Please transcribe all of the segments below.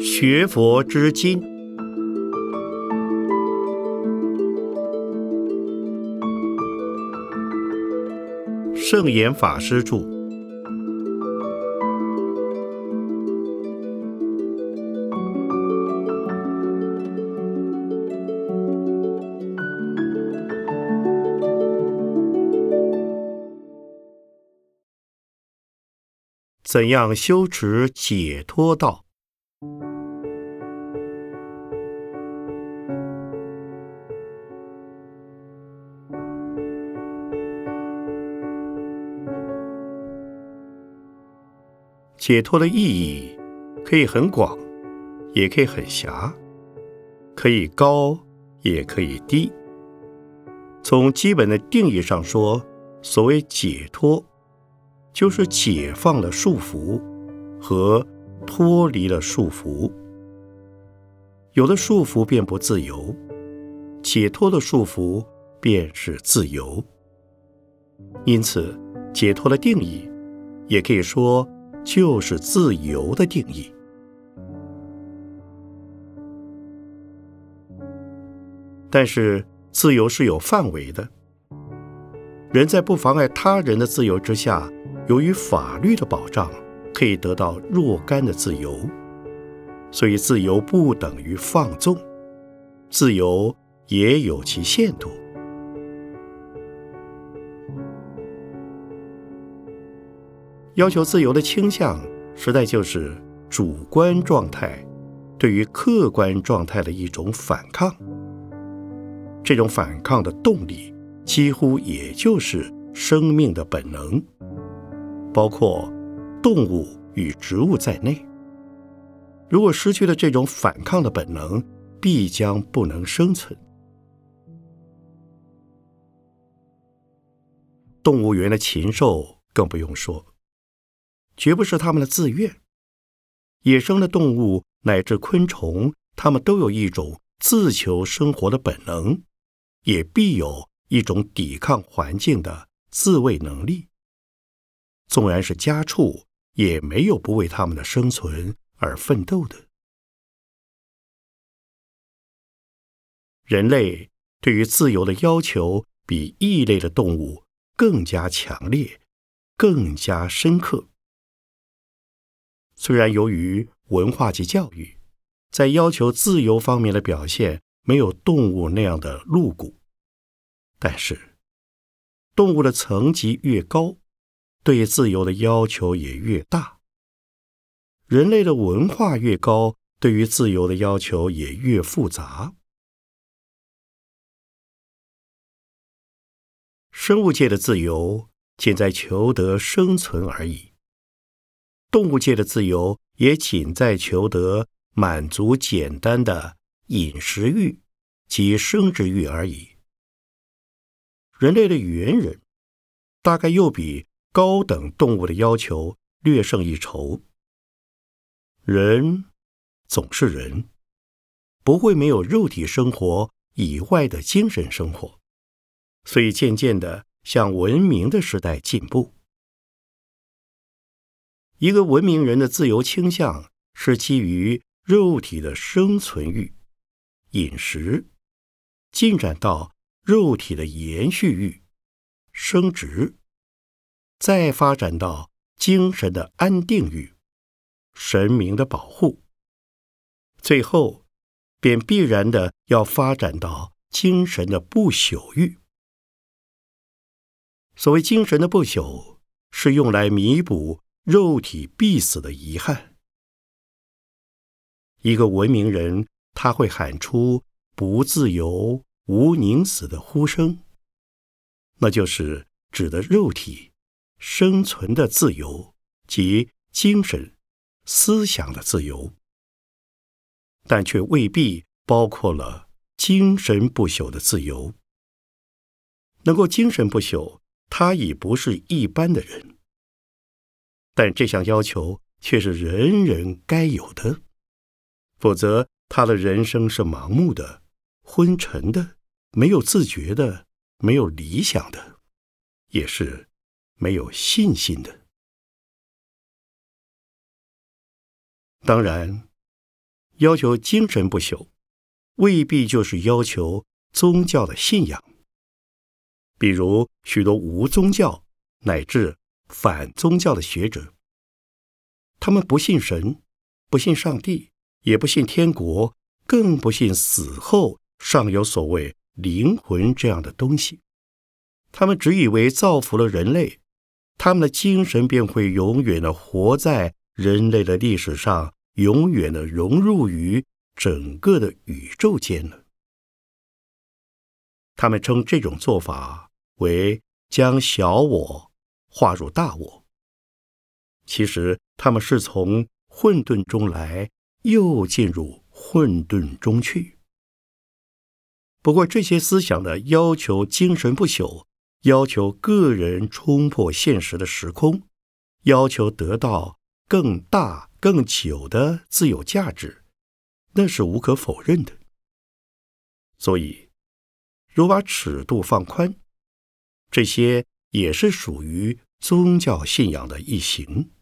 学佛之经，圣严法师著。怎样修持解脱道？解脱的意义可以很广，也可以很狭，可以高，也可以低。从基本的定义上说，所谓解脱。就是解放了束缚和脱离了束缚，有了束缚便不自由，解脱的束缚便是自由。因此，解脱的定义也可以说就是自由的定义。但是，自由是有范围的，人在不妨碍他人的自由之下。由于法律的保障，可以得到若干的自由，所以自由不等于放纵，自由也有其限度。要求自由的倾向，实在就是主观状态对于客观状态的一种反抗。这种反抗的动力，几乎也就是生命的本能。包括动物与植物在内，如果失去了这种反抗的本能，必将不能生存。动物园的禽兽更不用说，绝不是他们的自愿。野生的动物乃至昆虫，它们都有一种自求生活的本能，也必有一种抵抗环境的自卫能力。纵然是家畜，也没有不为他们的生存而奋斗的。人类对于自由的要求，比异类的动物更加强烈，更加深刻。虽然由于文化及教育，在要求自由方面的表现没有动物那样的露骨，但是动物的层级越高。对自由的要求也越大，人类的文化越高，对于自由的要求也越复杂。生物界的自由仅在求得生存而已，动物界的自由也仅在求得满足简单的饮食欲及生殖欲而已。人类的猿人大概又比。高等动物的要求略胜一筹。人总是人，不会没有肉体生活以外的精神生活，所以渐渐的向文明的时代进步。一个文明人的自由倾向是基于肉体的生存欲、饮食，进展到肉体的延续欲、生殖。再发展到精神的安定欲、神明的保护，最后便必然的要发展到精神的不朽欲。所谓精神的不朽，是用来弥补肉体必死的遗憾。一个文明人，他会喊出“不自由，无宁死”的呼声，那就是指的肉体。生存的自由及精神、思想的自由，但却未必包括了精神不朽的自由。能够精神不朽，他已不是一般的人。但这项要求却是人人该有的，否则他的人生是盲目的、昏沉的、没有自觉的、没有理想的，也是。没有信心的。当然要求精神不朽未必就是要求宗教的信仰。比如许多无宗教乃至反宗教的学者他们不信神不信上帝也不信天国更不信死后尚有所谓灵魂这样的东西。他们只以为造福了人类他们的精神便会永远的活在人类的历史上，永远的融入于整个的宇宙间了。他们称这种做法为将小我化入大我。其实他们是从混沌中来，又进入混沌中去。不过这些思想的要求精神不朽。要求个人冲破现实的时空，要求得到更大、更久的自由价值，那是无可否认的。所以，如把尺度放宽，这些也是属于宗教信仰的一行。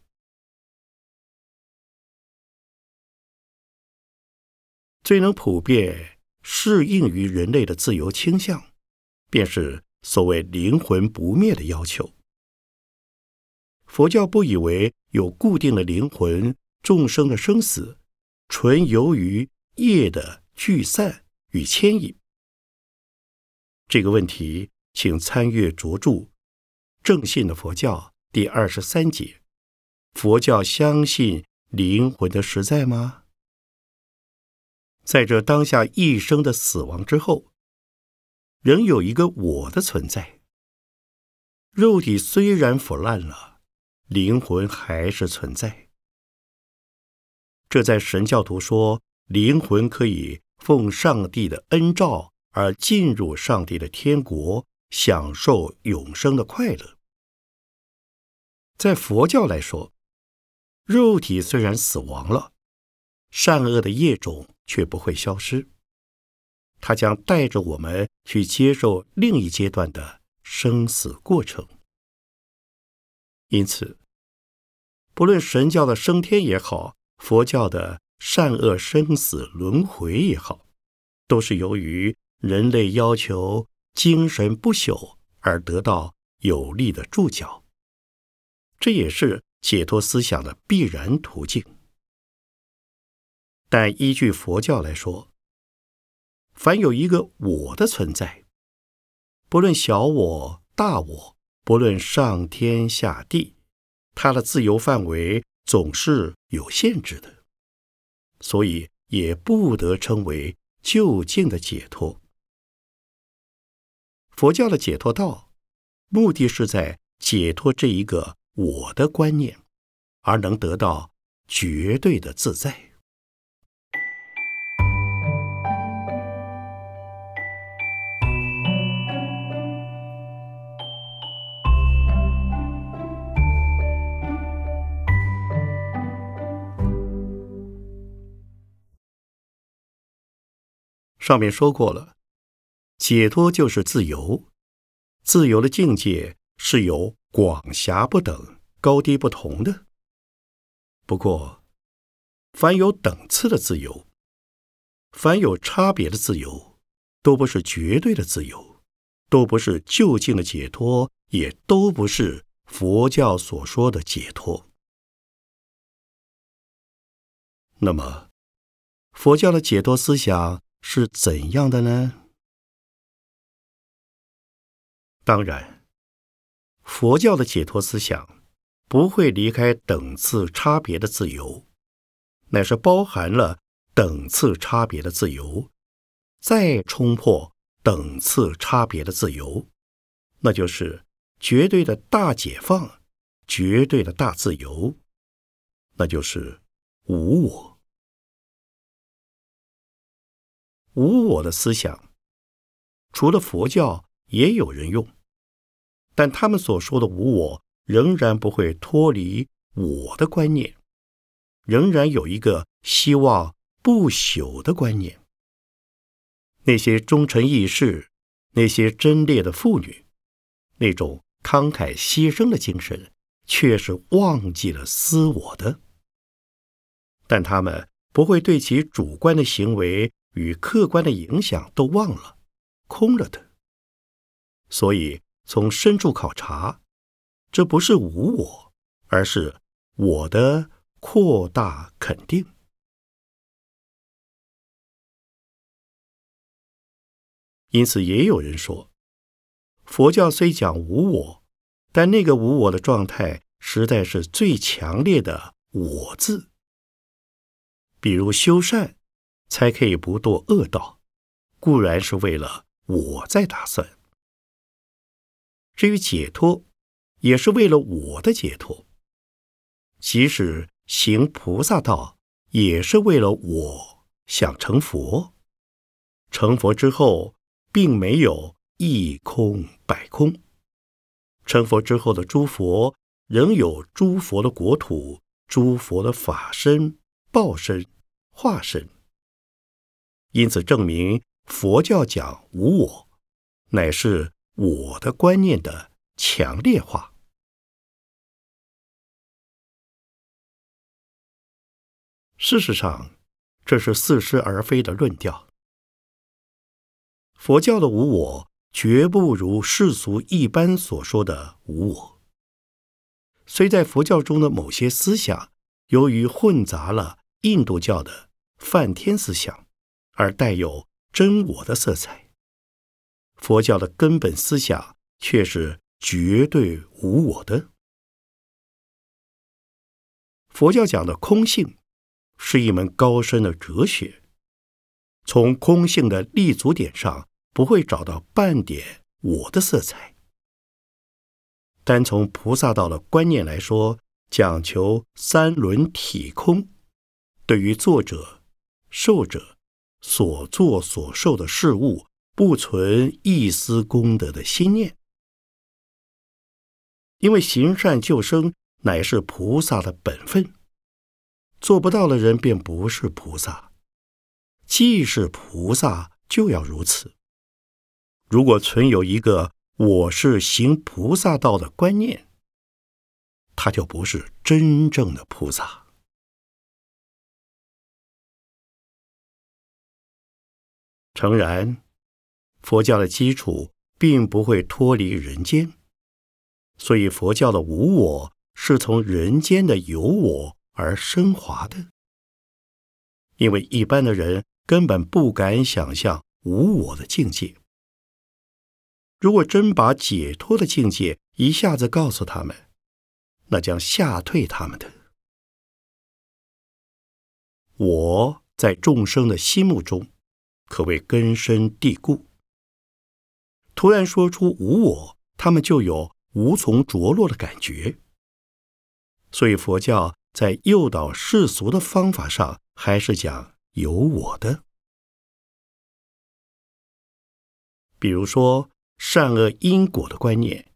最能普遍适应于人类的自由倾向，便是。所谓灵魂不灭的要求，佛教不以为有固定的灵魂，众生的生死纯由于业的聚散与牵引。这个问题，请参阅着著《正信的佛教》第二十三节：佛教相信灵魂的实在吗？在这当下一生的死亡之后。仍有一个我的存在。肉体虽然腐烂了，灵魂还是存在。这在神教徒说，灵魂可以奉上帝的恩召而进入上帝的天国，享受永生的快乐。在佛教来说，肉体虽然死亡了，善恶的业种却不会消失。他将带着我们去接受另一阶段的生死过程。因此，不论神教的升天也好，佛教的善恶生死轮回也好，都是由于人类要求精神不朽而得到有力的注脚。这也是解脱思想的必然途径。但依据佛教来说，凡有一个我的存在，不论小我、大我，不论上天下地，它的自由范围总是有限制的，所以也不得称为究竟的解脱。佛教的解脱道，目的是在解脱这一个我的观念，而能得到绝对的自在。上面说过了，解脱就是自由，自由的境界是有广狭不等、高低不同的。不过，凡有等次的自由，凡有差别的自由，都不是绝对的自由，都不是究竟的解脱，也都不是佛教所说的解脱。那么，佛教的解脱思想？是怎样的呢？当然，佛教的解脱思想不会离开等次差别的自由，乃是包含了等次差别的自由，再冲破等次差别的自由，那就是绝对的大解放，绝对的大自由，那就是无我。无我的思想，除了佛教也有人用，但他们所说的无我，仍然不会脱离我的观念，仍然有一个希望不朽的观念。那些忠诚义士，那些贞烈的妇女，那种慷慨牺牲的精神，却是忘记了私我的。但他们不会对其主观的行为与客观的影响都忘了，空了的。所以从深处考察，这不是无我，而是我的扩大肯定。因此，也有人说，佛教虽讲无我，但那个无我的状态，实在是最强烈的“我”字。比如修善，才可以不堕恶道，固然是为了我在打算；至于解脱，也是为了我的解脱。即使行菩萨道，也是为了我想成佛。成佛之后。并没有一空百空，成佛之后的诸佛仍有诸佛的国土、诸佛的法身、报身、化身，因此证明佛教讲无我，乃是我的观念的强烈化。事实上，这是似是而非的论调。佛教的无我，绝不如世俗一般所说的无我。虽在佛教中的某些思想，由于混杂了印度教的梵天思想，而带有真我的色彩，佛教的根本思想却是绝对无我的。佛教讲的空性，是一门高深的哲学，从空性的立足点上。不会找到半点我的色彩。单从菩萨道的观念来说，讲求三轮体空，对于作者、受者所作所受的事物，不存一丝功德的心念。因为行善救生乃是菩萨的本分，做不到的人便不是菩萨，既是菩萨就要如此。如果存有一个我是行菩萨道的观念，他就不是真正的菩萨。诚然，佛教的基础并不会脱离人间，所以佛教的无我是从人间的有我而升华的。因为一般的人根本不敢想象无我的境界。如果真把解脱的境界一下子告诉他们，那将吓退他们的。我在众生的心目中，可谓根深蒂固。突然说出无我，他们就有无从着落的感觉。所以佛教在诱导世俗的方法上，还是讲有我的。比如说。善恶因果的观念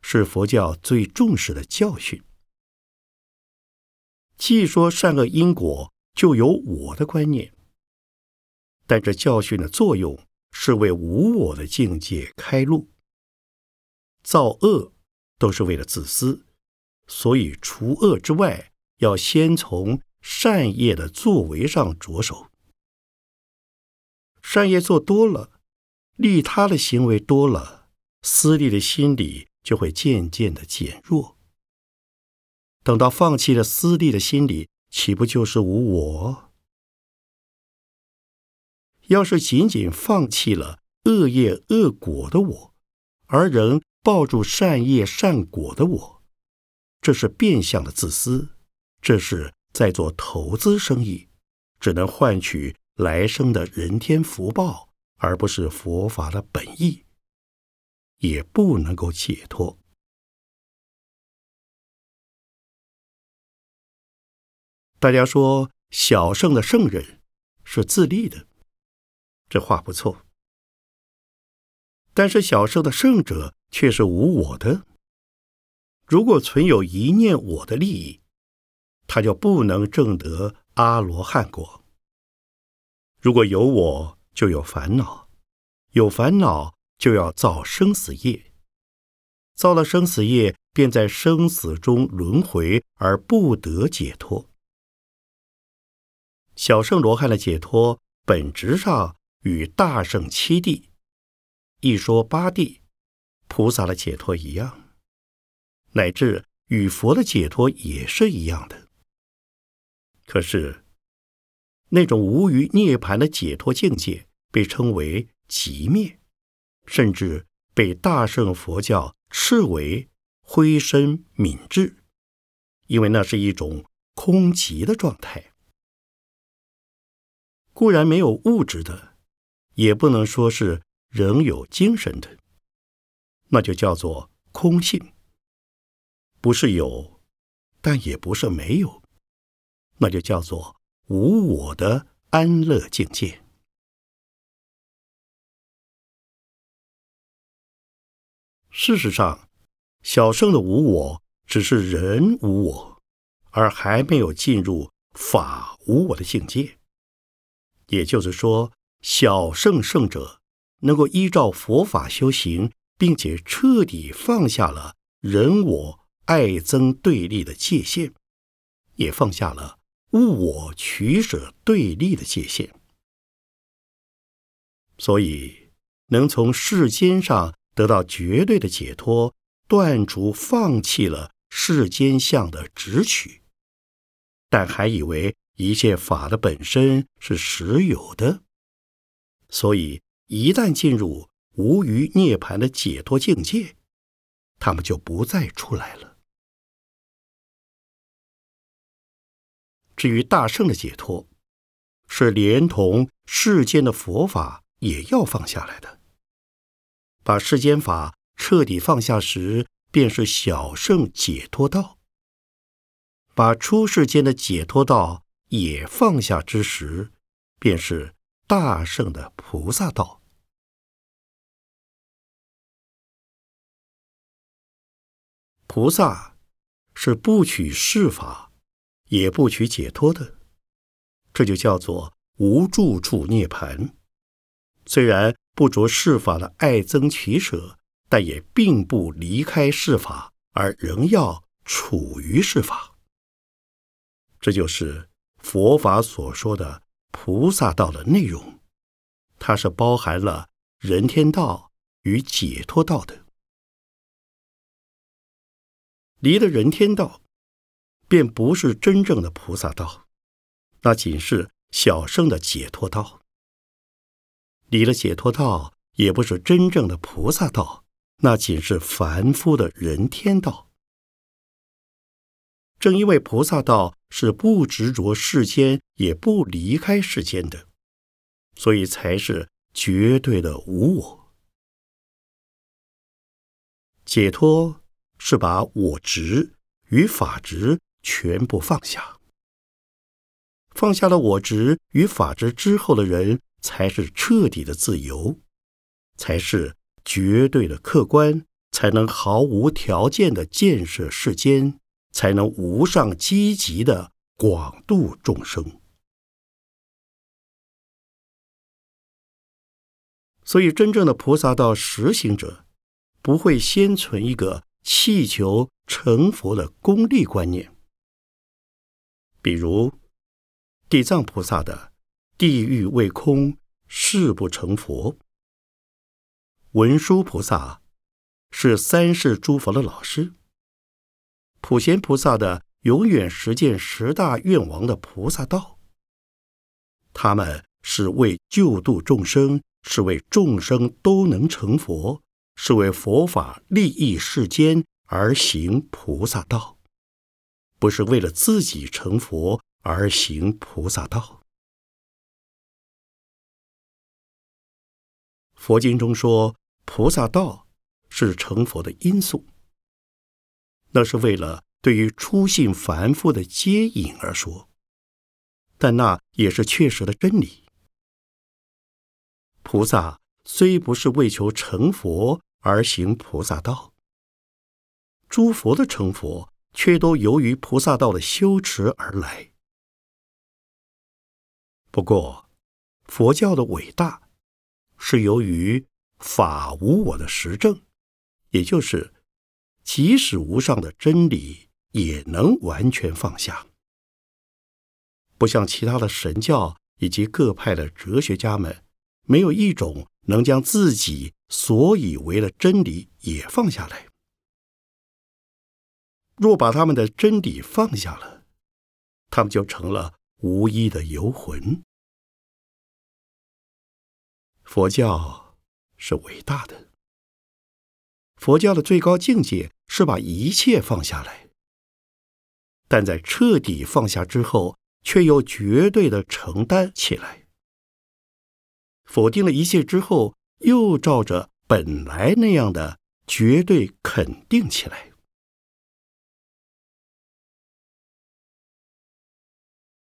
是佛教最重视的教训。既说善恶因果就有我的观念，但这教训的作用是为无我的境界开路。造恶都是为了自私，所以除恶之外，要先从善业的作为上着手。善业做多了。利他的行为多了，私利的心理就会渐渐的减弱。等到放弃了私利的心理，岂不就是无我？要是仅仅放弃了恶业恶果的我，而仍抱住善业善果的我，这是变相的自私，这是在做投资生意，只能换取来生的人天福报。而不是佛法的本意，也不能够解脱。大家说小圣的圣人是自立的，这话不错。但是小圣的圣者却是无我的。如果存有一念我的利益，他就不能证得阿罗汉果。如果有我。就有烦恼，有烦恼就要造生死业，造了生死业，便在生死中轮回而不得解脱。小圣罗汉的解脱本质上与大圣七地、一说八地菩萨的解脱一样，乃至与佛的解脱也是一样的。可是，那种无余涅盘的解脱境界被称为极灭，甚至被大圣佛教斥为灰身泯智，因为那是一种空寂的状态。固然没有物质的，也不能说是仍有精神的，那就叫做空性，不是有，但也不是没有。那就叫做无我的安乐境界。事实上，小圣的无我只是人无我，而还没有进入法无我的境界。也就是说，小圣圣者能够依照佛法修行，并且彻底放下了人我爱憎对立的界限，也放下了。物我取舍对立的界限，所以能从世间上得到绝对的解脱，断除放弃了世间相的执取，但还以为一切法的本身是实有的，所以一旦进入无余涅槃的解脱境界，他们就不再出来了。至于大圣的解脱，是连同世间的佛法也要放下来的。把世间法彻底放下时，便是小圣解脱道；把出世间的解脱道也放下之时，便是大圣的菩萨道。菩萨是不取世法。也不取解脱的，这就叫做无住处涅盘。虽然不着世法的爱憎取舍，但也并不离开世法，而仍要处于世法。这就是佛法所说的菩萨道的内容，它是包含了人天道与解脱道的。离了人天道。便不是真正的菩萨道，那仅是小圣的解脱道。离了解脱道，也不是真正的菩萨道，那仅是凡夫的人天道。正因为菩萨道是不执着世间，也不离开世间的，所以才是绝对的无我。解脱是把我执与法执。全部放下，放下了我执与法执之后的人，才是彻底的自由，才是绝对的客观，才能毫无条件的建设世间，才能无上积极的广度众生。所以，真正的菩萨道实行者，不会先存一个气求成佛的功利观念。比如，地藏菩萨的“地狱未空，誓不成佛”；文殊菩萨是三世诸佛的老师；普贤菩萨的永远实践十大愿王的菩萨道。他们是为救度众生，是为众生都能成佛，是为佛法利益世间而行菩萨道。不是为了自己成佛而行菩萨道。佛经中说，菩萨道是成佛的因素，那是为了对于初信凡夫的接引而说，但那也是确实的真理。菩萨虽不是为求成佛而行菩萨道，诸佛的成佛。却都由于菩萨道的修持而来。不过，佛教的伟大是由于法无我的实证，也就是即使无上的真理也能完全放下。不像其他的神教以及各派的哲学家们，没有一种能将自己所以为的真理也放下来。若把他们的真理放下了，他们就成了无依的游魂。佛教是伟大的，佛教的最高境界是把一切放下来，但在彻底放下之后，却又绝对的承担起来。否定了一切之后，又照着本来那样的绝对肯定起来。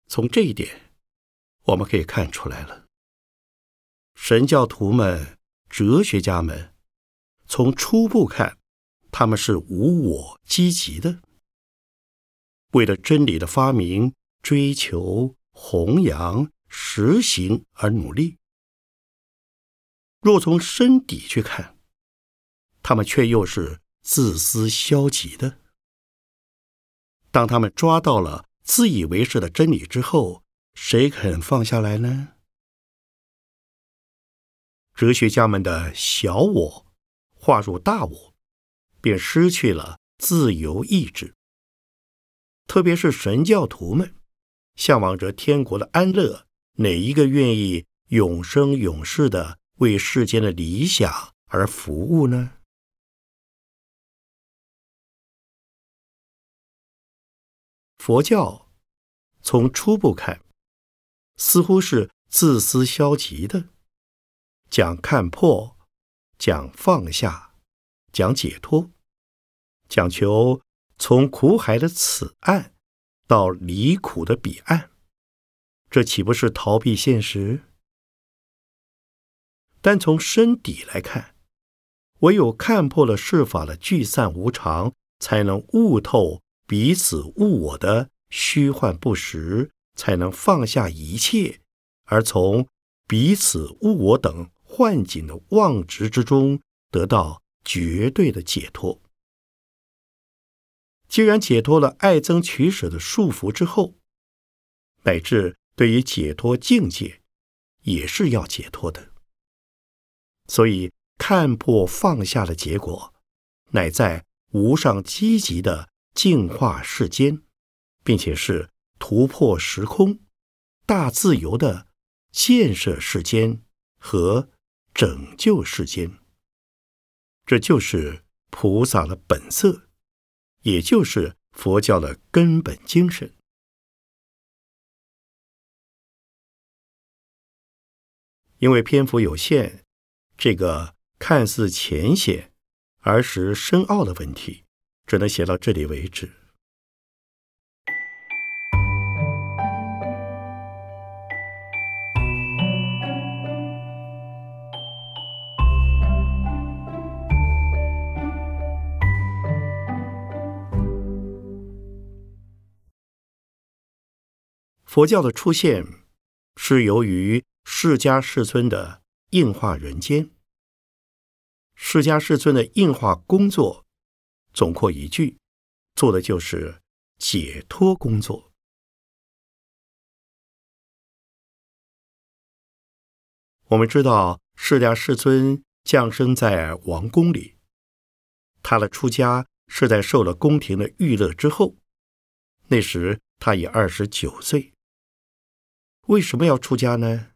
从这一点，我们可以看出来了。神教徒们、哲学家们，从初步看，他们是无我、积极的，为了真理的发明、追求、弘扬、实行而努力。若从深底去看，他们却又是自私消极的。当他们抓到了。自以为是的真理之后，谁肯放下来呢？哲学家们的小我化入大我，便失去了自由意志。特别是神教徒们，向往着天国的安乐，哪一个愿意永生永世的为世间的理想而服务呢？佛教从初步看，似乎是自私消极的，讲看破，讲放下，讲解脱，讲求从苦海的此岸到离苦的彼岸，这岂不是逃避现实？但从深底来看，唯有看破了世法的聚散无常，才能悟透。彼此误我的虚幻不实，才能放下一切，而从彼此误我等幻境的妄执之中得到绝对的解脱。既然解脱了爱憎取舍的束缚之后，乃至对于解脱境界，也是要解脱的。所以看破放下的结果，乃在无上积极的。净化世间，并且是突破时空、大自由的建设世间和拯救世间。这就是菩萨的本色，也就是佛教的根本精神。因为篇幅有限，这个看似浅显而实深奥的问题。只能写到这里为止。佛教的出现是由于释迦世尊的应化人间，释迦世尊的应化工作。总括一句，做的就是解脱工作。我们知道，释迦世尊降生在王宫里，他的出家是在受了宫廷的娱乐之后。那时他已二十九岁。为什么要出家呢？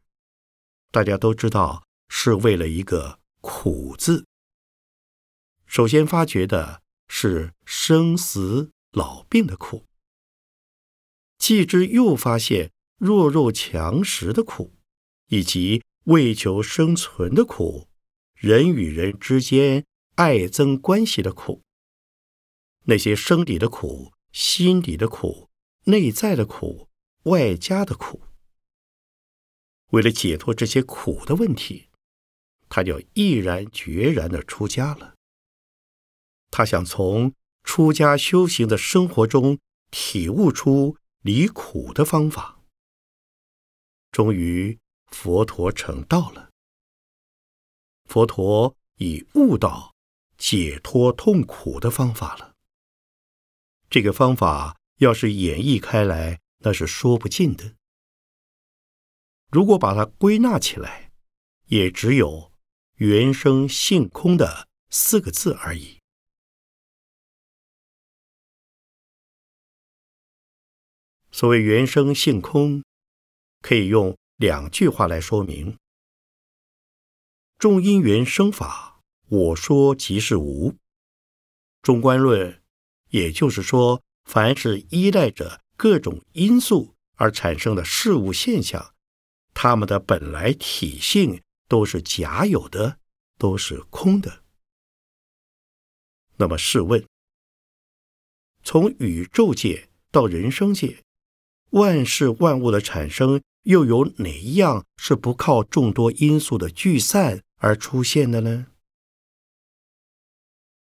大家都知道，是为了一个“苦”字。首先发觉的。是生死老病的苦，继之又发现弱肉强食的苦，以及为求生存的苦，人与人之间爱憎关系的苦，那些生理的苦、心理的苦、内在的苦、外加的苦。为了解脱这些苦的问题，他就毅然决然的出家了。他想从出家修行的生活中体悟出离苦的方法。终于，佛陀成道了。佛陀已悟到解脱痛苦的方法了。这个方法要是演绎开来，那是说不尽的。如果把它归纳起来，也只有“原生性空”的四个字而已。所谓“原生性空”，可以用两句话来说明：众因缘生法，我说即是无。中观论，也就是说，凡是依赖着各种因素而产生的事物现象。他们的本来体性都是假有的，都是空的。那么试问，从宇宙界到人生界，万事万物的产生，又有哪一样是不靠众多因素的聚散而出现的呢？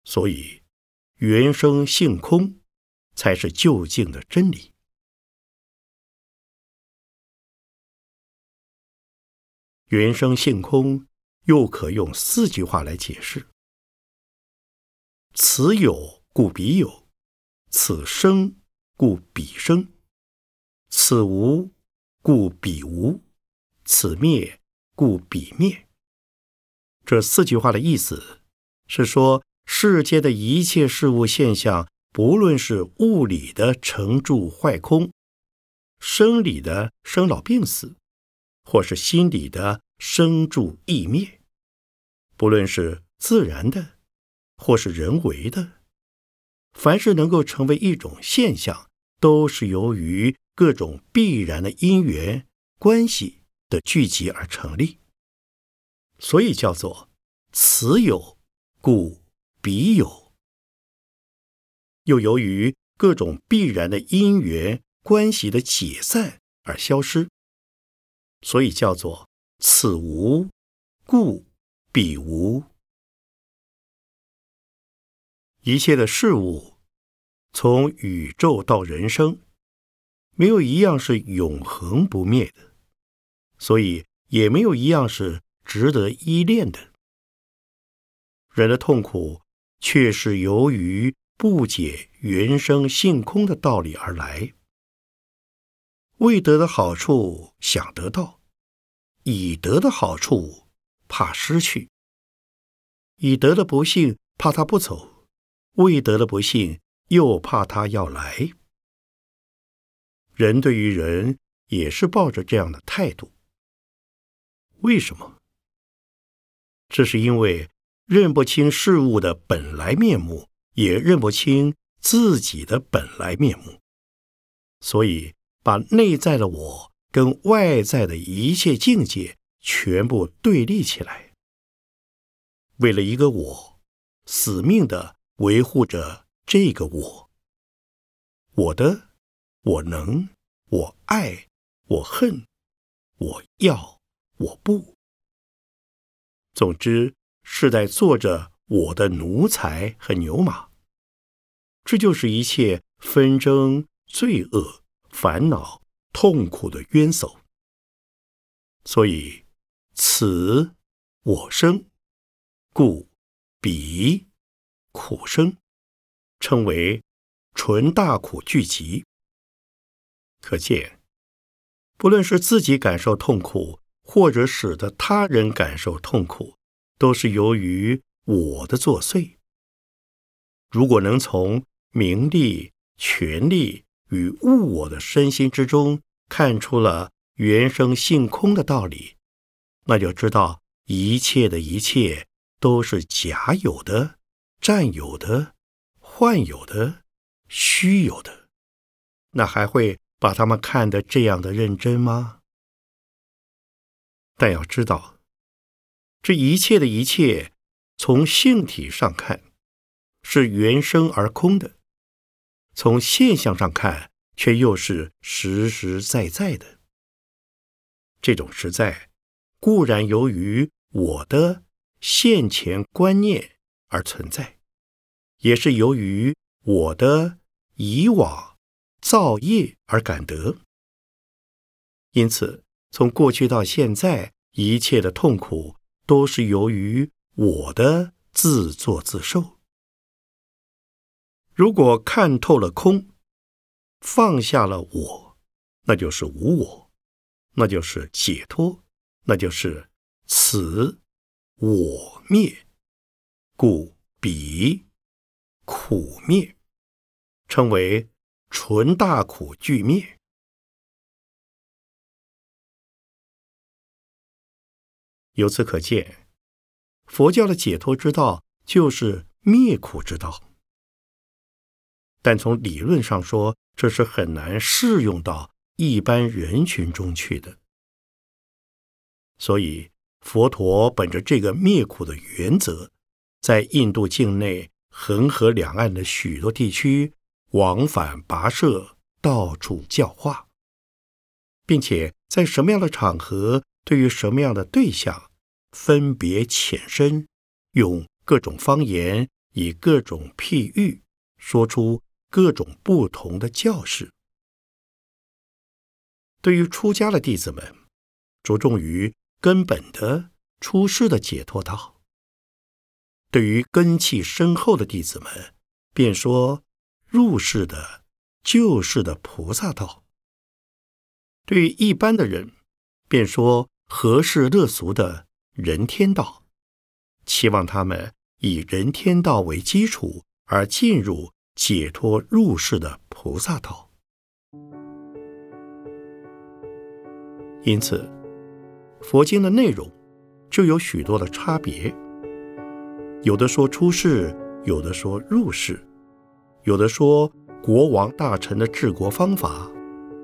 所以，原生性空，才是究竟的真理。原生性空，又可用四句话来解释：此有故彼有，此生故彼生，此无故彼无，此灭故彼灭。这四句话的意思是说，世间的一切事物现象，不论是物理的成住坏空，生理的生老病死。或是心理的生住意灭，不论是自然的，或是人为的，凡是能够成为一种现象，都是由于各种必然的因缘关系的聚集而成立。所以叫做此有故彼有，又由于各种必然的因缘关系的解散而消失。所以叫做此无故彼无。一切的事物，从宇宙到人生，没有一样是永恒不灭的，所以也没有一样是值得依恋的。人的痛苦，却是由于不解原生性空的道理而来。未得的好处想得到，已得的好处怕失去；已得的不幸怕他不走，未得的不幸又怕他要来。人对于人也是抱着这样的态度。为什么？这是因为认不清事物的本来面目，也认不清自己的本来面目，所以。把内在的我跟外在的一切境界全部对立起来，为了一个我，死命的维护着这个我。我的，我能，我爱，我恨，我要，我不。总之，是在做着我的奴才和牛马。这就是一切纷争、罪恶。烦恼、痛苦的冤首，所以此我生，故彼苦生，称为纯大苦聚集。可见，不论是自己感受痛苦，或者使得他人感受痛苦，都是由于我的作祟。如果能从名利、权力，与物我的身心之中，看出了原生性空的道理，那就知道一切的一切都是假有的、占有的、幻有的、虚有的，那还会把他们看得这样的认真吗？但要知道，这一切的一切，从性体上看，是原生而空的。从现象上看，却又是实实在在的。这种实在，固然由于我的现前观念而存在，也是由于我的以往造业而感得。因此，从过去到现在，一切的痛苦都是由于我的自作自受。如果看透了空，放下了我，那就是无我，那就是解脱，那就是此我灭，故彼苦灭，称为纯大苦俱灭。由此可见，佛教的解脱之道就是灭苦之道。但从理论上说，这是很难适用到一般人群中去的。所以，佛陀本着这个灭苦的原则，在印度境内恒河两岸的许多地区往返跋涉，到处教化，并且在什么样的场合，对于什么样的对象，分别浅深，用各种方言，以各种譬喻，说出。各种不同的教士，对于出家的弟子们，着重于根本的出世的解脱道；对于根气深厚的弟子们，便说入世的救世的菩萨道；对于一般的人，便说和世乐俗的人天道，期望他们以人天道为基础而进入。解脱入世的菩萨道，因此佛经的内容就有许多的差别。有的说出世，有的说入世，有的说国王大臣的治国方法，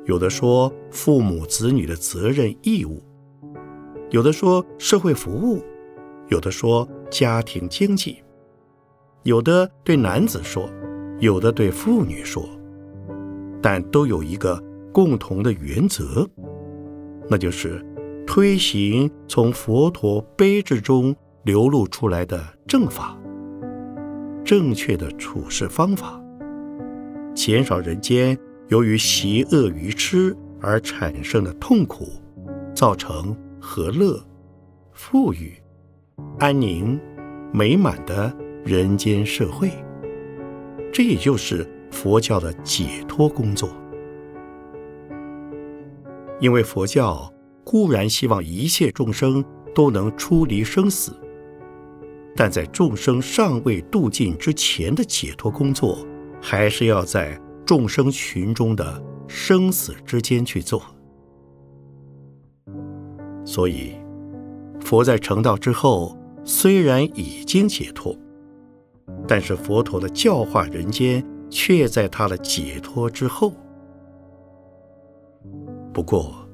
有的说父母子女的责任义务，有的说社会服务，有的说家庭经济，有的对男子说。有的对妇女说，但都有一个共同的原则，那就是推行从佛陀悲智中流露出来的正法，正确的处事方法，减少人间由于邪恶愚痴而产生的痛苦，造成和乐、富裕、安宁、美满的人间社会。这也就是佛教的解脱工作，因为佛教固然希望一切众生都能出离生死，但在众生尚未度尽之前的解脱工作，还是要在众生群中的生死之间去做。所以，佛在成道之后，虽然已经解脱。但是佛陀的教化人间，却在他的解脱之后。不过，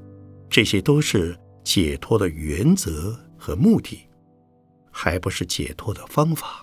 这些都是解脱的原则和目的，还不是解脱的方法。